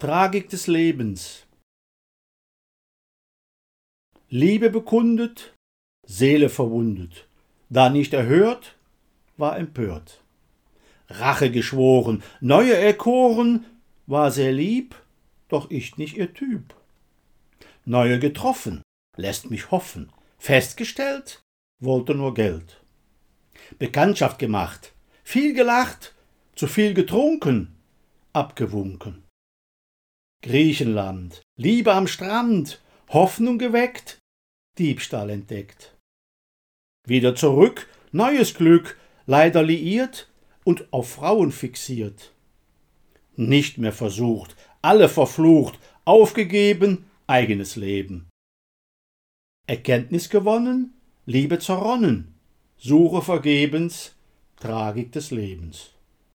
Tragik des Lebens. Liebe bekundet, Seele verwundet, da nicht erhört, war empört. Rache geschworen, neue erkoren, war sehr lieb, doch ich nicht ihr Typ. Neue getroffen, lässt mich hoffen, festgestellt, wollte nur Geld. Bekanntschaft gemacht, viel gelacht, zu viel getrunken, abgewunken. Griechenland, Liebe am Strand, Hoffnung geweckt, Diebstahl entdeckt. Wieder zurück, neues Glück, leider liiert und auf Frauen fixiert. Nicht mehr versucht, alle verflucht, aufgegeben, eigenes Leben. Erkenntnis gewonnen, Liebe zerronnen, Suche vergebens, Tragik des Lebens.